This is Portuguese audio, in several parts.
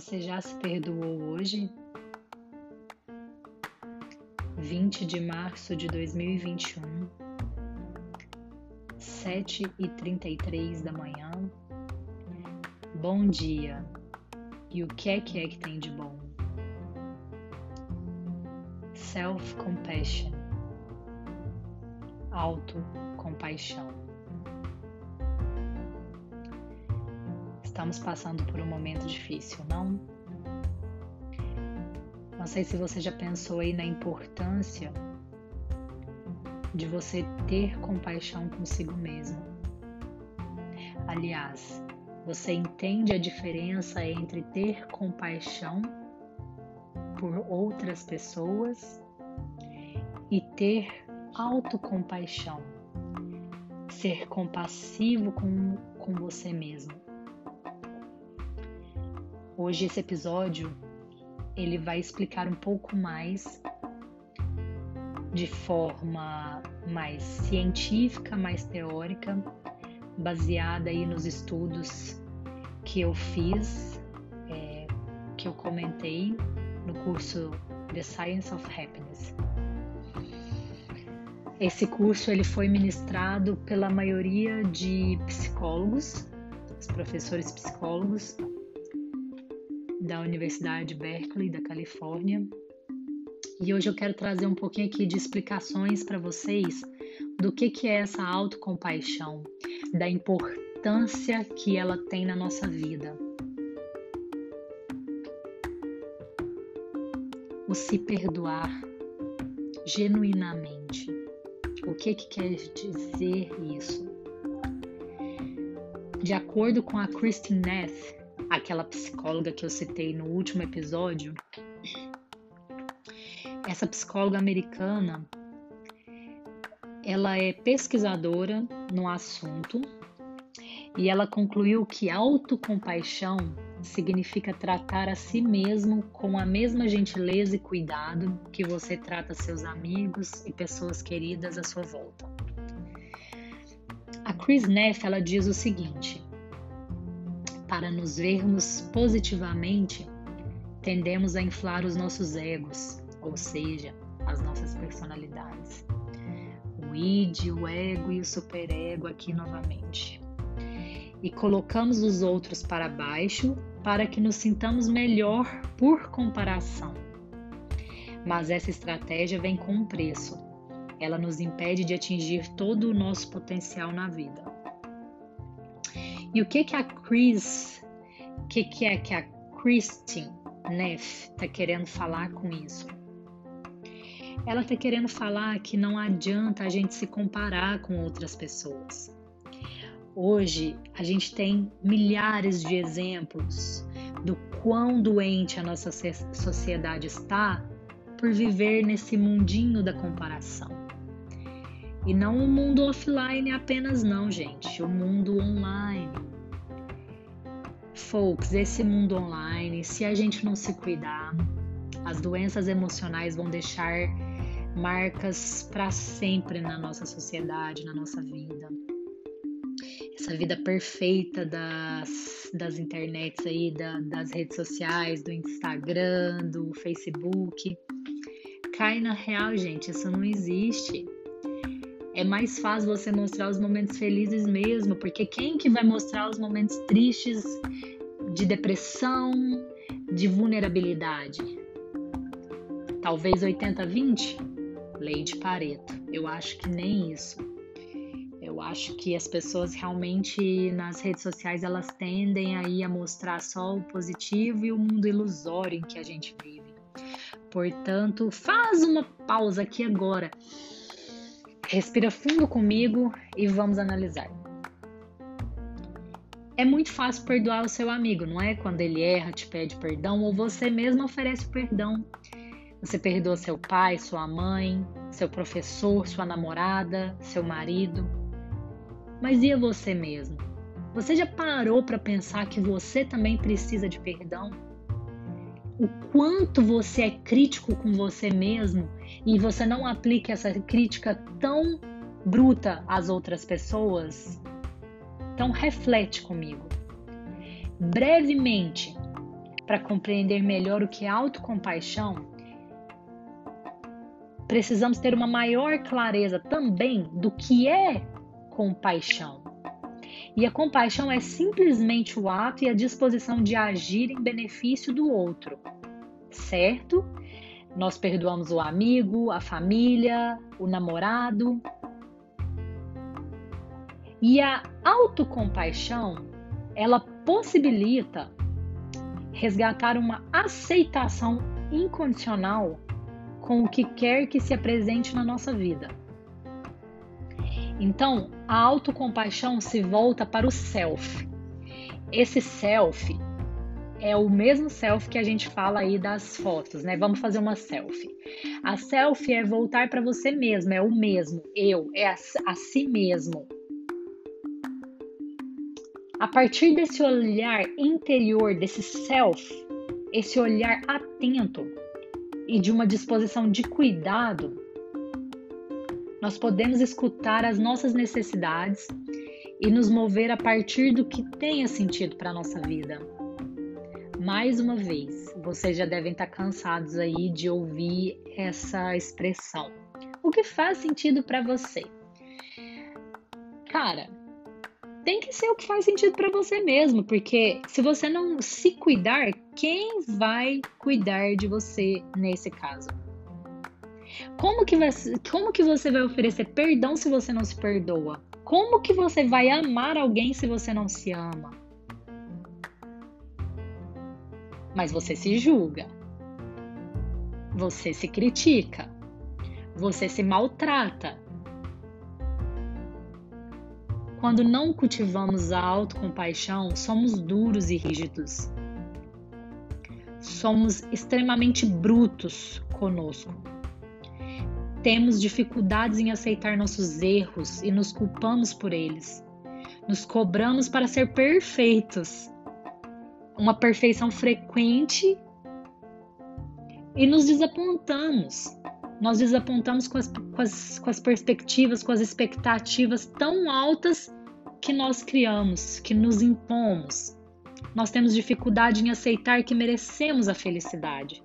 Você já se perdoou hoje? 20 de março de 2021, 7 e 33 da manhã. Bom dia! E o que é que é que tem de bom? Self-compassion, auto-compaixão. Estamos passando por um momento difícil, não? Não sei se você já pensou aí na importância de você ter compaixão consigo mesmo. Aliás, você entende a diferença entre ter compaixão por outras pessoas e ter autocompaixão, ser compassivo com, com você mesmo. Hoje esse episódio ele vai explicar um pouco mais de forma mais científica, mais teórica, baseada aí nos estudos que eu fiz, é, que eu comentei no curso The Science of Happiness. Esse curso ele foi ministrado pela maioria de psicólogos, os professores psicólogos da Universidade Berkeley, da Califórnia. E hoje eu quero trazer um pouquinho aqui de explicações para vocês do que, que é essa autocompaixão, da importância que ela tem na nossa vida. O se perdoar genuinamente. O que, que quer dizer isso? De acordo com a Christine Neff, aquela psicóloga que eu citei no último episódio, essa psicóloga americana, ela é pesquisadora no assunto e ela concluiu que autocompaixão significa tratar a si mesmo com a mesma gentileza e cuidado que você trata seus amigos e pessoas queridas à sua volta. A Chris Neff ela diz o seguinte: para nos vermos positivamente, tendemos a inflar os nossos egos, ou seja, as nossas personalidades. O id, o ego e o superego aqui novamente. E colocamos os outros para baixo para que nos sintamos melhor por comparação. Mas essa estratégia vem com um preço. Ela nos impede de atingir todo o nosso potencial na vida. E o que que a Chris, o que que é que a Christine Neff está querendo falar com isso? Ela está querendo falar que não adianta a gente se comparar com outras pessoas. Hoje a gente tem milhares de exemplos do quão doente a nossa sociedade está por viver nesse mundinho da comparação. E não o mundo offline apenas, não, gente. O mundo online. Folks, esse mundo online, se a gente não se cuidar, as doenças emocionais vão deixar marcas para sempre na nossa sociedade, na nossa vida. Essa vida perfeita das, das internets aí, da, das redes sociais, do Instagram, do Facebook. Cai na real, gente, isso não existe é mais fácil você mostrar os momentos felizes mesmo, porque quem que vai mostrar os momentos tristes de depressão, de vulnerabilidade? Talvez 80-20? Lei de Pareto. Eu acho que nem isso. Eu acho que as pessoas realmente nas redes sociais elas tendem aí a mostrar só o positivo e o mundo ilusório em que a gente vive. Portanto, faz uma pausa aqui agora Respira fundo comigo e vamos analisar. É muito fácil perdoar o seu amigo, não é? Quando ele erra, te pede perdão ou você mesmo oferece perdão. Você perdoa seu pai, sua mãe, seu professor, sua namorada, seu marido. Mas e você mesmo? Você já parou para pensar que você também precisa de perdão? O quanto você é crítico com você mesmo e você não aplica essa crítica tão bruta às outras pessoas, então reflete comigo. Brevemente, para compreender melhor o que é autocompaixão, precisamos ter uma maior clareza também do que é compaixão. E a compaixão é simplesmente o ato e a disposição de agir em benefício do outro, certo? Nós perdoamos o amigo, a família, o namorado. E a autocompaixão, ela possibilita resgatar uma aceitação incondicional com o que quer que se apresente na nossa vida. Então, a autocompaixão se volta para o self. Esse self é o mesmo self que a gente fala aí das fotos, né? Vamos fazer uma selfie. A selfie é voltar para você mesmo, é o mesmo, eu, é a, a si mesmo. A partir desse olhar interior, desse self, esse olhar atento e de uma disposição de cuidado, nós podemos escutar as nossas necessidades e nos mover a partir do que tenha sentido para a nossa vida. Mais uma vez, vocês já devem estar cansados aí de ouvir essa expressão. O que faz sentido para você? Cara, tem que ser o que faz sentido para você mesmo, porque se você não se cuidar, quem vai cuidar de você nesse caso? Como que, vai, como que você vai oferecer perdão se você não se perdoa? Como que você vai amar alguém se você não se ama? Mas você se julga. Você se critica. Você se maltrata. Quando não cultivamos a autocompaixão, somos duros e rígidos. Somos extremamente brutos conosco. Temos dificuldades em aceitar nossos erros e nos culpamos por eles. Nos cobramos para ser perfeitos. Uma perfeição frequente e nos desapontamos nós desapontamos com as, com as, com as perspectivas, com as expectativas tão altas que nós criamos, que nos impomos. Nós temos dificuldade em aceitar que merecemos a felicidade.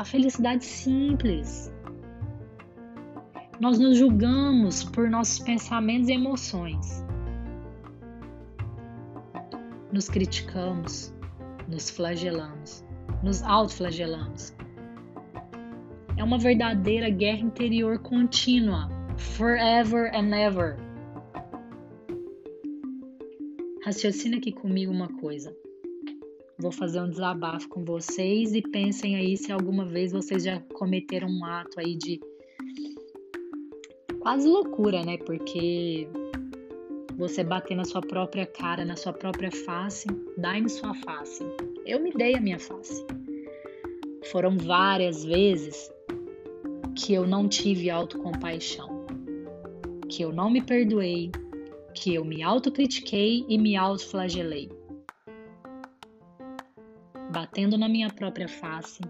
A felicidade simples. Nós nos julgamos por nossos pensamentos e emoções. Nos criticamos, nos flagelamos, nos autoflagelamos é uma verdadeira guerra interior contínua, forever and ever. Raciocina aqui comigo uma coisa. Vou fazer um desabafo com vocês e pensem aí se alguma vez vocês já cometeram um ato aí de quase loucura, né? Porque você bater na sua própria cara, na sua própria face, dai-me sua face. Eu me dei a minha face. Foram várias vezes que eu não tive autocompaixão, que eu não me perdoei, que eu me autocritiquei e me autoflagelei, batendo na minha própria face,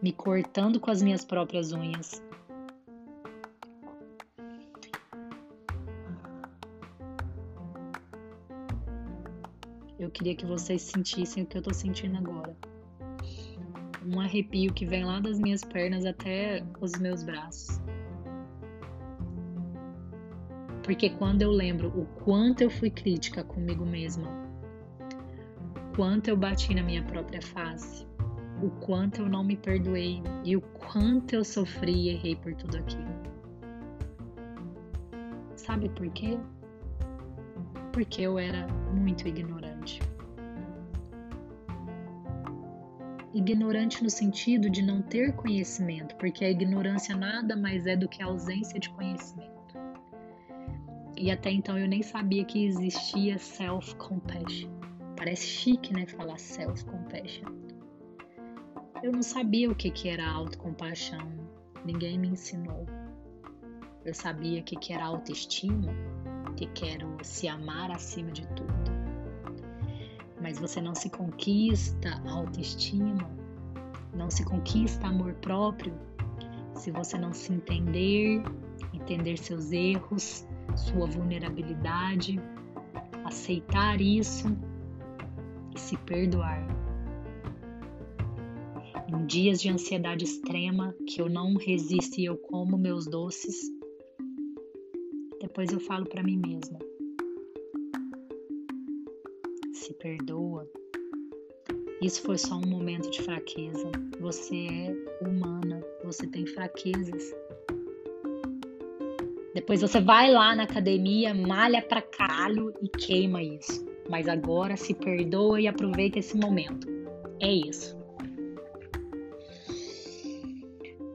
me cortando com as minhas próprias unhas. Eu queria que vocês sentissem o que eu tô sentindo agora um arrepio que vem lá das minhas pernas até os meus braços. Porque quando eu lembro o quanto eu fui crítica comigo mesma, quanto eu bati na minha própria face, o quanto eu não me perdoei e o quanto eu sofri e errei por tudo aquilo. Sabe por quê? Porque eu era muito ignorante. ignorante no sentido de não ter conhecimento, porque a ignorância nada mais é do que a ausência de conhecimento. E até então eu nem sabia que existia self-compassion. Parece chique, né, falar self-compassion. Eu não sabia o que, que era autocompaixão, ninguém me ensinou. Eu sabia o que, que era autoestima, que quero se amar acima de tudo mas você não se conquista autoestima, não se conquista amor próprio se você não se entender, entender seus erros, sua vulnerabilidade, aceitar isso e se perdoar. Em dias de ansiedade extrema, que eu não resisto e eu como meus doces, depois eu falo para mim mesma: se perdoa. Isso foi só um momento de fraqueza. Você é humana, você tem fraquezas. Depois você vai lá na academia, malha pra caralho e queima isso. Mas agora se perdoa e aproveita esse momento. É isso.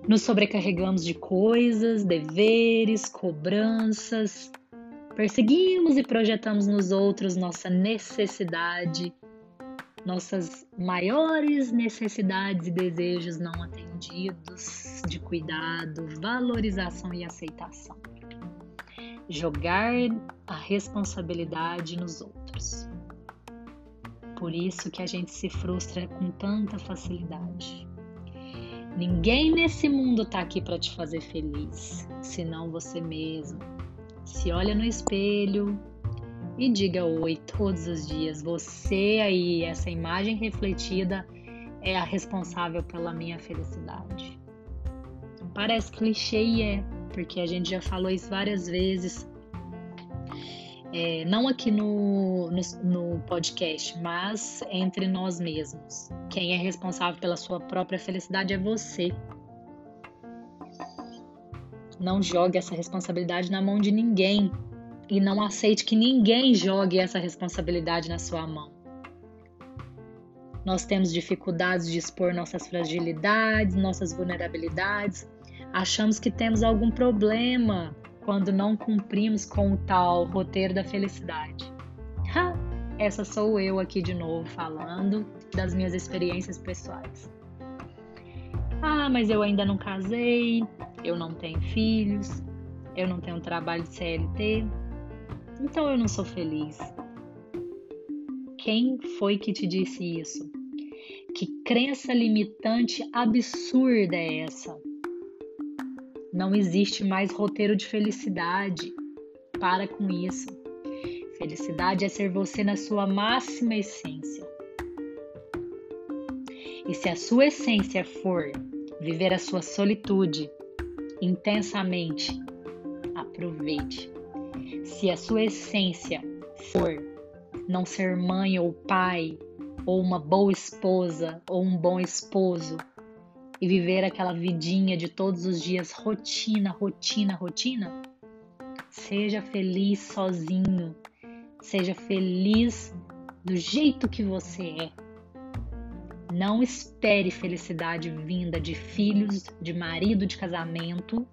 Nos sobrecarregamos de coisas, deveres, cobranças. Perseguimos e projetamos nos outros nossa necessidade, nossas maiores necessidades e desejos não atendidos de cuidado, valorização e aceitação jogar a responsabilidade nos outros. Por isso que a gente se frustra com tanta facilidade. Ninguém nesse mundo está aqui para te fazer feliz, senão você mesmo. Se olha no espelho e diga oi todos os dias. Você aí, essa imagem refletida, é a responsável pela minha felicidade. Parece clichê e é, porque a gente já falou isso várias vezes. É, não aqui no, no, no, podcast, mas entre nós mesmos. Quem é responsável pela sua própria felicidade é você. Não jogue essa responsabilidade na mão de ninguém e não aceite que ninguém jogue essa responsabilidade na sua mão. Nós temos dificuldades de expor nossas fragilidades, nossas vulnerabilidades, Achamos que temos algum problema quando não cumprimos com o tal roteiro da felicidade. Ha! Essa sou eu aqui de novo falando das minhas experiências pessoais. Ah, mas eu ainda não casei, eu não tenho filhos, eu não tenho trabalho de CLT, então eu não sou feliz. Quem foi que te disse isso? Que crença limitante absurda é essa? Não existe mais roteiro de felicidade. Para com isso. Felicidade é ser você na sua máxima essência. E se a sua essência for viver a sua solitude intensamente, aproveite. Se a sua essência for não ser mãe ou pai, ou uma boa esposa ou um bom esposo, e viver aquela vidinha de todos os dias, rotina, rotina, rotina, seja feliz sozinho, seja feliz do jeito que você é. Não espere felicidade vinda de filhos, de marido, de casamento.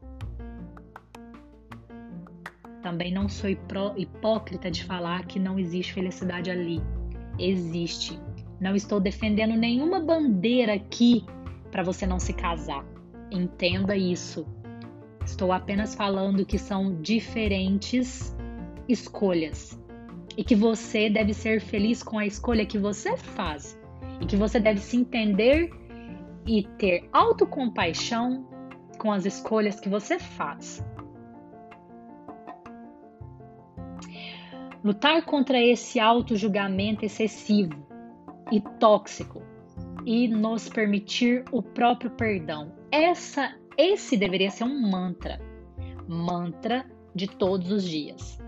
Também não sou hipócrita de falar que não existe felicidade ali. Existe. Não estou defendendo nenhuma bandeira aqui para você não se casar. Entenda isso. Estou apenas falando que são diferentes escolhas e que você deve ser feliz com a escolha que você faz e que você deve se entender e ter autocompaixão com as escolhas que você faz. Lutar contra esse auto-julgamento excessivo e tóxico e nos permitir o próprio perdão. Essa, esse deveria ser um mantra, mantra de todos os dias.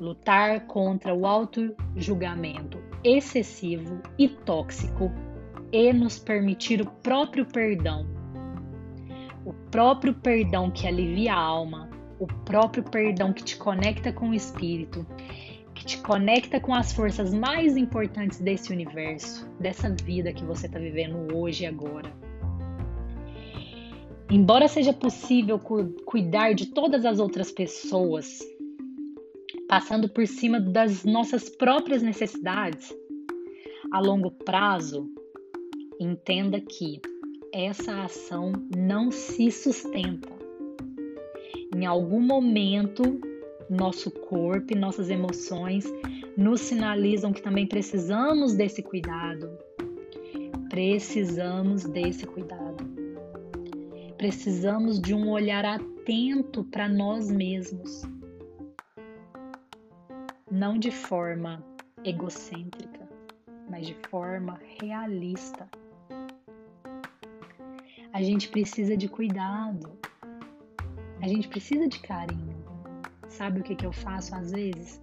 Lutar contra o auto-julgamento excessivo e tóxico e nos permitir o próprio perdão. O próprio perdão que alivia a alma, o próprio perdão que te conecta com o espírito que te conecta com as forças mais importantes desse universo, dessa vida que você está vivendo hoje e agora. Embora seja possível cu cuidar de todas as outras pessoas, passando por cima das nossas próprias necessidades, a longo prazo, entenda que essa ação não se sustenta. Em algum momento, nosso corpo e nossas emoções nos sinalizam que também precisamos desse cuidado. Precisamos desse cuidado. Precisamos de um olhar atento para nós mesmos. Não de forma egocêntrica, mas de forma realista. A gente precisa de cuidado. A gente precisa de carinho. Sabe o que, que eu faço às vezes?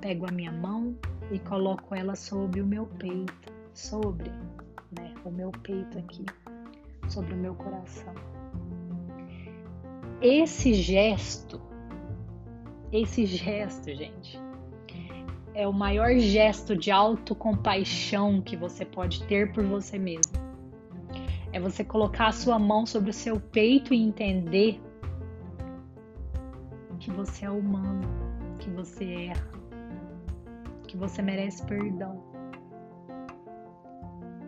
Pego a minha mão e coloco ela sobre o meu peito, sobre né, o meu peito aqui, sobre o meu coração. Esse gesto, esse gesto, gente, é o maior gesto de autocompaixão que você pode ter por você mesmo. É você colocar a sua mão sobre o seu peito e entender que você é humano, que você erra, que você merece perdão.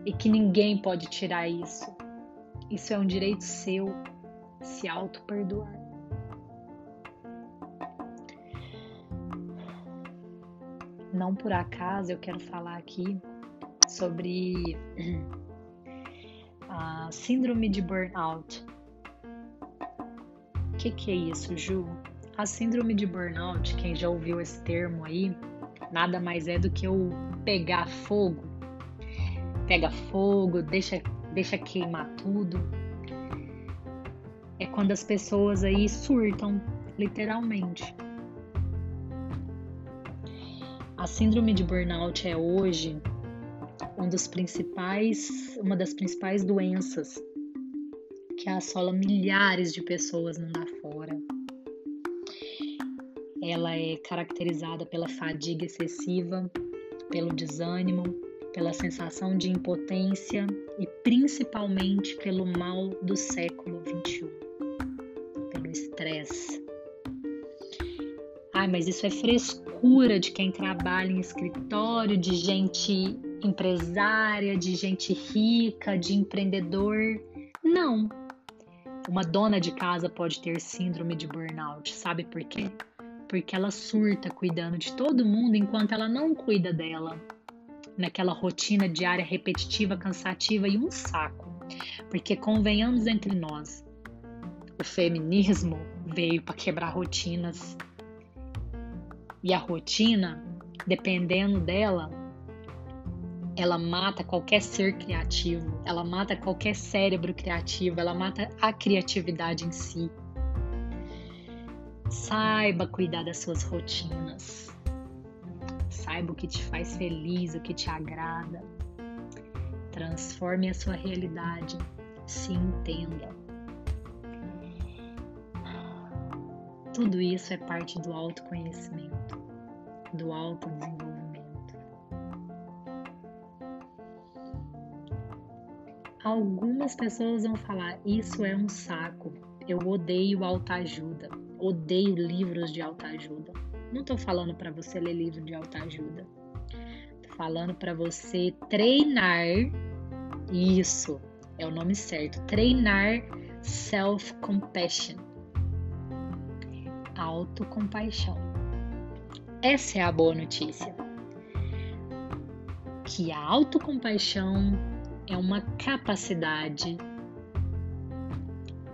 E que ninguém pode tirar isso. Isso é um direito seu, se auto-perdoar. Não por acaso eu quero falar aqui sobre a síndrome de burnout. O que, que é isso, Ju? A síndrome de burnout, quem já ouviu esse termo aí, nada mais é do que o pegar fogo. Pega fogo, deixa, deixa queimar tudo. É quando as pessoas aí surtam, literalmente. A síndrome de burnout é hoje um dos principais, uma das principais doenças que assola milhares de pessoas mundo afora. Ela é caracterizada pela fadiga excessiva, pelo desânimo, pela sensação de impotência e principalmente pelo mal do século XXI, pelo estresse. Ai, mas isso é frescura de quem trabalha em escritório, de gente empresária, de gente rica, de empreendedor. Não. Uma dona de casa pode ter síndrome de burnout, sabe por quê? Porque ela surta cuidando de todo mundo enquanto ela não cuida dela. Naquela rotina diária repetitiva, cansativa e um saco. Porque convenhamos entre nós, o feminismo veio para quebrar rotinas. E a rotina, dependendo dela, ela mata qualquer ser criativo, ela mata qualquer cérebro criativo, ela mata a criatividade em si. Saiba cuidar das suas rotinas. Saiba o que te faz feliz, o que te agrada. Transforme a sua realidade. Se entenda. Tudo isso é parte do autoconhecimento, do autodesenvolvimento. Algumas pessoas vão falar: Isso é um saco. Eu odeio autoajuda. Odeio livros de autoajuda. Não estou falando para você ler livro de autoajuda. Estou falando para você treinar. Isso é o nome certo. Treinar self-compassion. Autocompaixão. Essa é a boa notícia. Que a autocompaixão é uma capacidade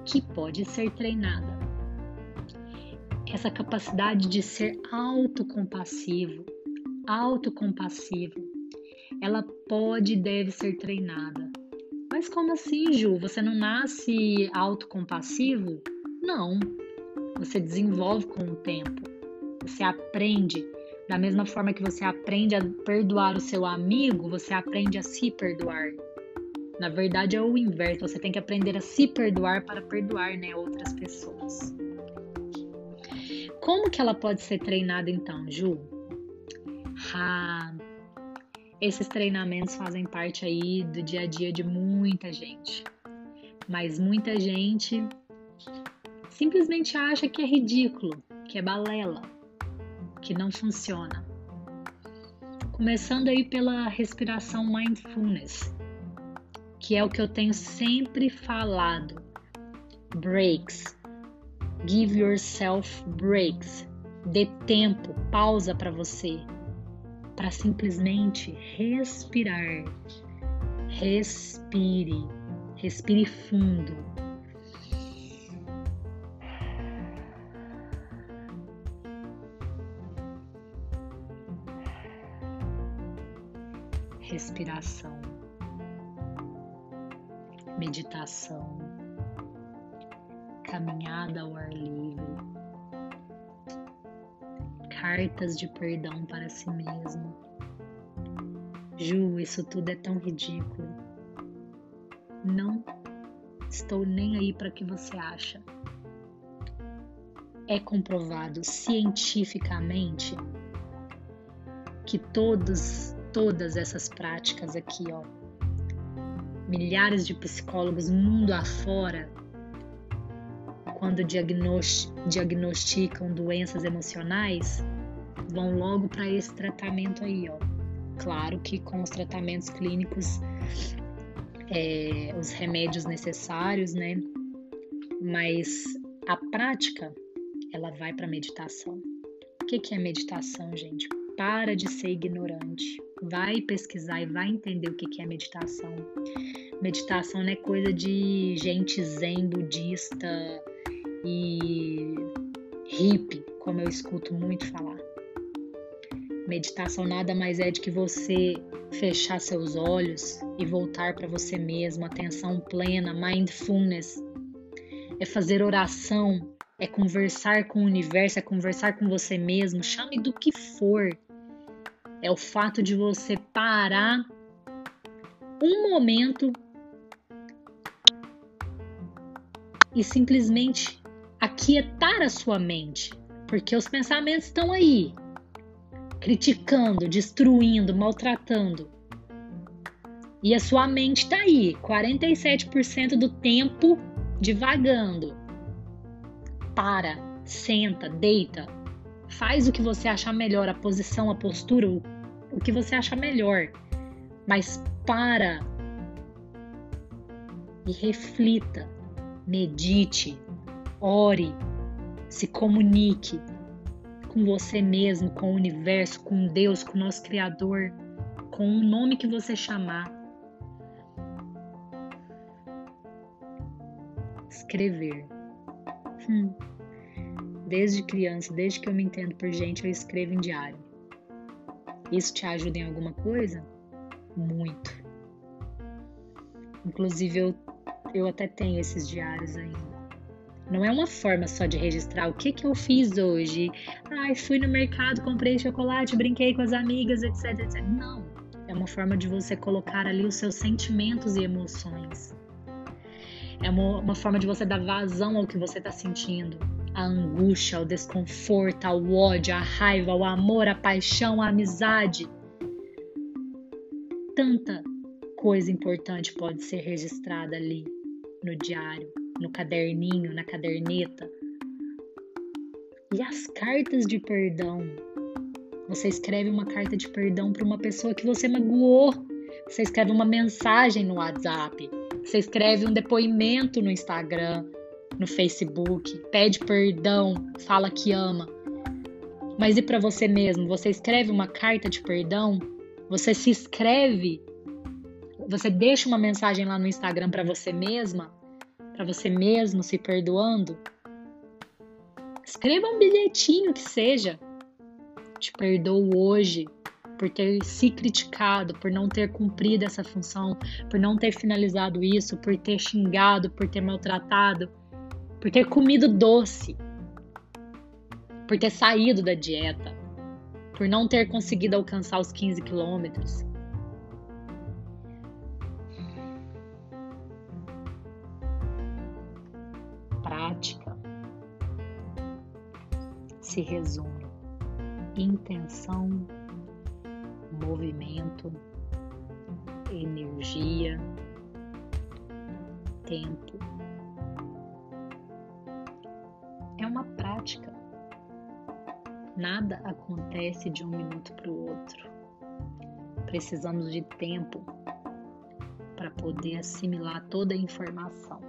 que pode ser treinada. Essa capacidade de ser autocompassivo, autocompassivo, ela pode e deve ser treinada. Mas como assim, Ju? Você não nasce autocompassivo? Não. Você desenvolve com o tempo. Você aprende. Da mesma forma que você aprende a perdoar o seu amigo, você aprende a se perdoar. Na verdade, é o inverso. Você tem que aprender a se perdoar para perdoar né, outras pessoas. Como que ela pode ser treinada então, Ju? Ah, esses treinamentos fazem parte aí do dia a dia de muita gente. Mas muita gente simplesmente acha que é ridículo, que é balela, que não funciona. Começando aí pela respiração mindfulness, que é o que eu tenho sempre falado. Breaks. Give yourself breaks. Dê tempo, pausa para você, para simplesmente respirar. Respire, respire fundo. respiração, meditação, caminhada ao ar livre, cartas de perdão para si mesmo. Ju, isso tudo é tão ridículo. Não estou nem aí para que você acha. É comprovado cientificamente que todos, todas essas práticas aqui, ó, milhares de psicólogos mundo afora, quando diagnosticam doenças emocionais, vão logo para esse tratamento aí, ó. Claro que com os tratamentos clínicos, é, os remédios necessários, né? Mas a prática, ela vai para meditação. O que, que é meditação, gente? Para de ser ignorante. Vai pesquisar e vai entender o que, que é meditação. Meditação não é coisa de gente zen budista e hippie, como eu escuto muito falar. Meditação nada mais é de que você fechar seus olhos e voltar para você mesmo, atenção plena, mindfulness. É fazer oração, é conversar com o universo, é conversar com você mesmo, chame do que for. É o fato de você parar um momento e simplesmente aquietar a sua mente, porque os pensamentos estão aí, criticando, destruindo, maltratando. E a sua mente está aí, 47% do tempo divagando. Para, senta, deita, faz o que você achar melhor, a posição, a postura, o, que você achar melhor. Mas para e reflita, medite, ore, se comunique, com você mesmo, com o universo, com Deus, com o nosso Criador, com o nome que você chamar. Escrever. Hum. Desde criança, desde que eu me entendo por gente, eu escrevo em diário. Isso te ajuda em alguma coisa? Muito. Inclusive, eu, eu até tenho esses diários ainda. Não é uma forma só de registrar o que, que eu fiz hoje. Ai, fui no mercado, comprei chocolate, brinquei com as amigas, etc, etc. Não. É uma forma de você colocar ali os seus sentimentos e emoções. É uma, uma forma de você dar vazão ao que você está sentindo. A angústia, o desconforto, o ódio, a raiva, o amor, a paixão, a amizade. Tanta coisa importante pode ser registrada ali no diário no caderninho, na caderneta. E as cartas de perdão. Você escreve uma carta de perdão para uma pessoa que você magoou. Você escreve uma mensagem no WhatsApp. Você escreve um depoimento no Instagram, no Facebook, pede perdão, fala que ama. Mas e para você mesmo? Você escreve uma carta de perdão? Você se escreve? Você deixa uma mensagem lá no Instagram para você mesma? Para você mesmo se perdoando, escreva um bilhetinho que seja. Te perdoo hoje por ter se criticado, por não ter cumprido essa função, por não ter finalizado isso, por ter xingado, por ter maltratado, por ter comido doce, por ter saído da dieta, por não ter conseguido alcançar os 15 quilômetros. Se resume intenção, movimento, energia, tempo. É uma prática. Nada acontece de um minuto para o outro. Precisamos de tempo para poder assimilar toda a informação.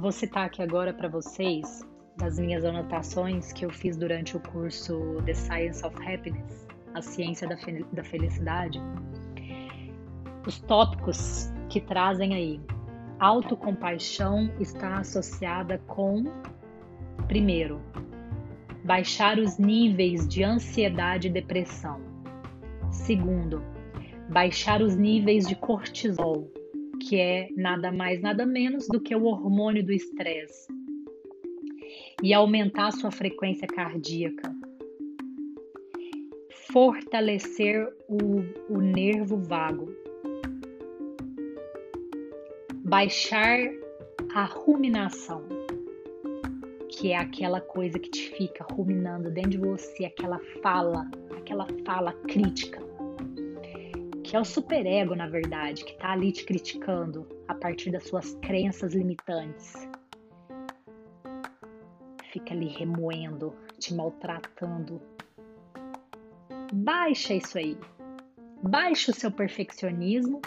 Vou citar aqui agora para vocês das minhas anotações que eu fiz durante o curso The Science of Happiness, a ciência da, fel da felicidade. Os tópicos que trazem aí. Autocompaixão está associada com, primeiro, baixar os níveis de ansiedade e depressão. Segundo, baixar os níveis de cortisol, que é nada mais, nada menos do que o hormônio do estresse, e aumentar sua frequência cardíaca. Fortalecer o, o nervo vago. Baixar a ruminação, que é aquela coisa que te fica ruminando dentro de você, aquela fala, aquela fala crítica que é o superego, na verdade, que está ali te criticando a partir das suas crenças limitantes. Fica ali remoendo, te maltratando. Baixa isso aí. Baixa o seu perfeccionismo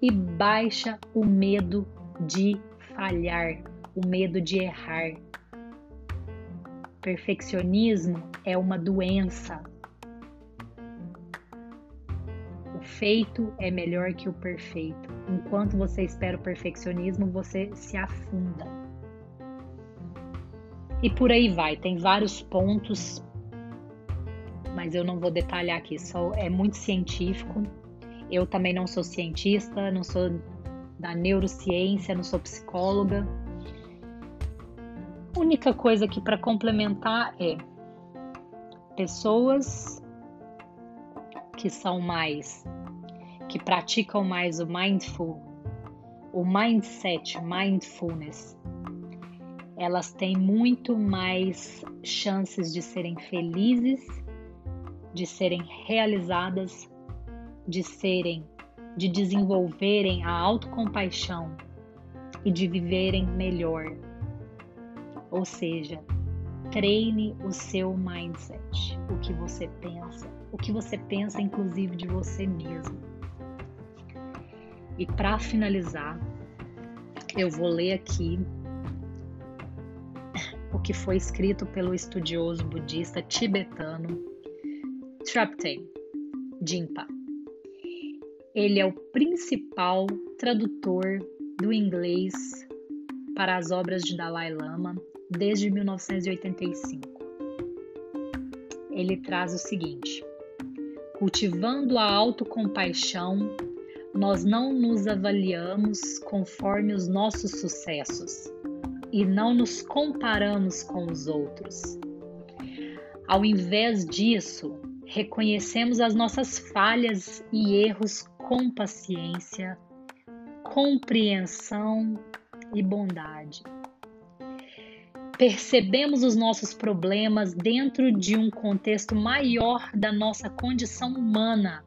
e baixa o medo de falhar, o medo de errar. Perfeccionismo é uma doença, feito é melhor que o perfeito. Enquanto você espera o perfeccionismo, você se afunda. E por aí vai, tem vários pontos, mas eu não vou detalhar aqui, só é muito científico. Eu também não sou cientista, não sou da neurociência, não sou psicóloga. Única coisa aqui para complementar é pessoas que são mais que praticam mais o mindful, o mindset, mindfulness, elas têm muito mais chances de serem felizes, de serem realizadas, de serem, de desenvolverem a autocompaixão e de viverem melhor. Ou seja, treine o seu mindset, o que você pensa, o que você pensa inclusive de você mesmo. E para finalizar, eu vou ler aqui o que foi escrito pelo estudioso budista tibetano Trapten Jinpa. Ele é o principal tradutor do inglês para as obras de Dalai Lama desde 1985. Ele traz o seguinte: cultivando a autocompaixão nós não nos avaliamos conforme os nossos sucessos e não nos comparamos com os outros. Ao invés disso, reconhecemos as nossas falhas e erros com paciência, compreensão e bondade. Percebemos os nossos problemas dentro de um contexto maior da nossa condição humana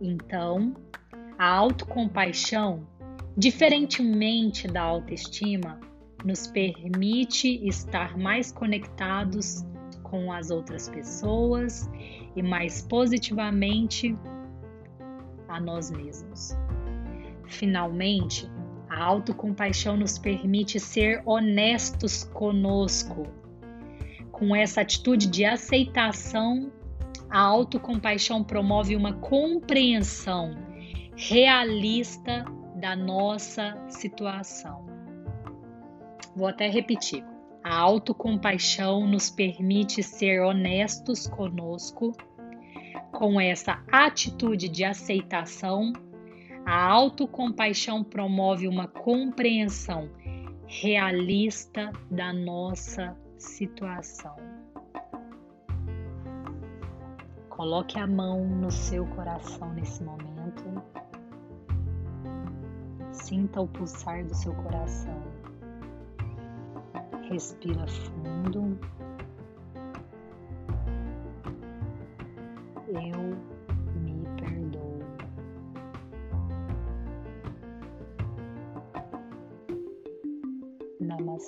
então, a autocompaixão, diferentemente da autoestima, nos permite estar mais conectados com as outras pessoas e mais positivamente a nós mesmos. Finalmente, a autocompaixão nos permite ser honestos conosco, com essa atitude de aceitação a autocompaixão promove uma compreensão realista da nossa situação. Vou até repetir. A autocompaixão nos permite ser honestos conosco, com essa atitude de aceitação. A autocompaixão promove uma compreensão realista da nossa situação. Coloque a mão no seu coração nesse momento. Sinta o pulsar do seu coração. Respira fundo. Eu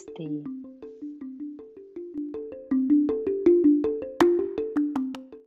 Namaste.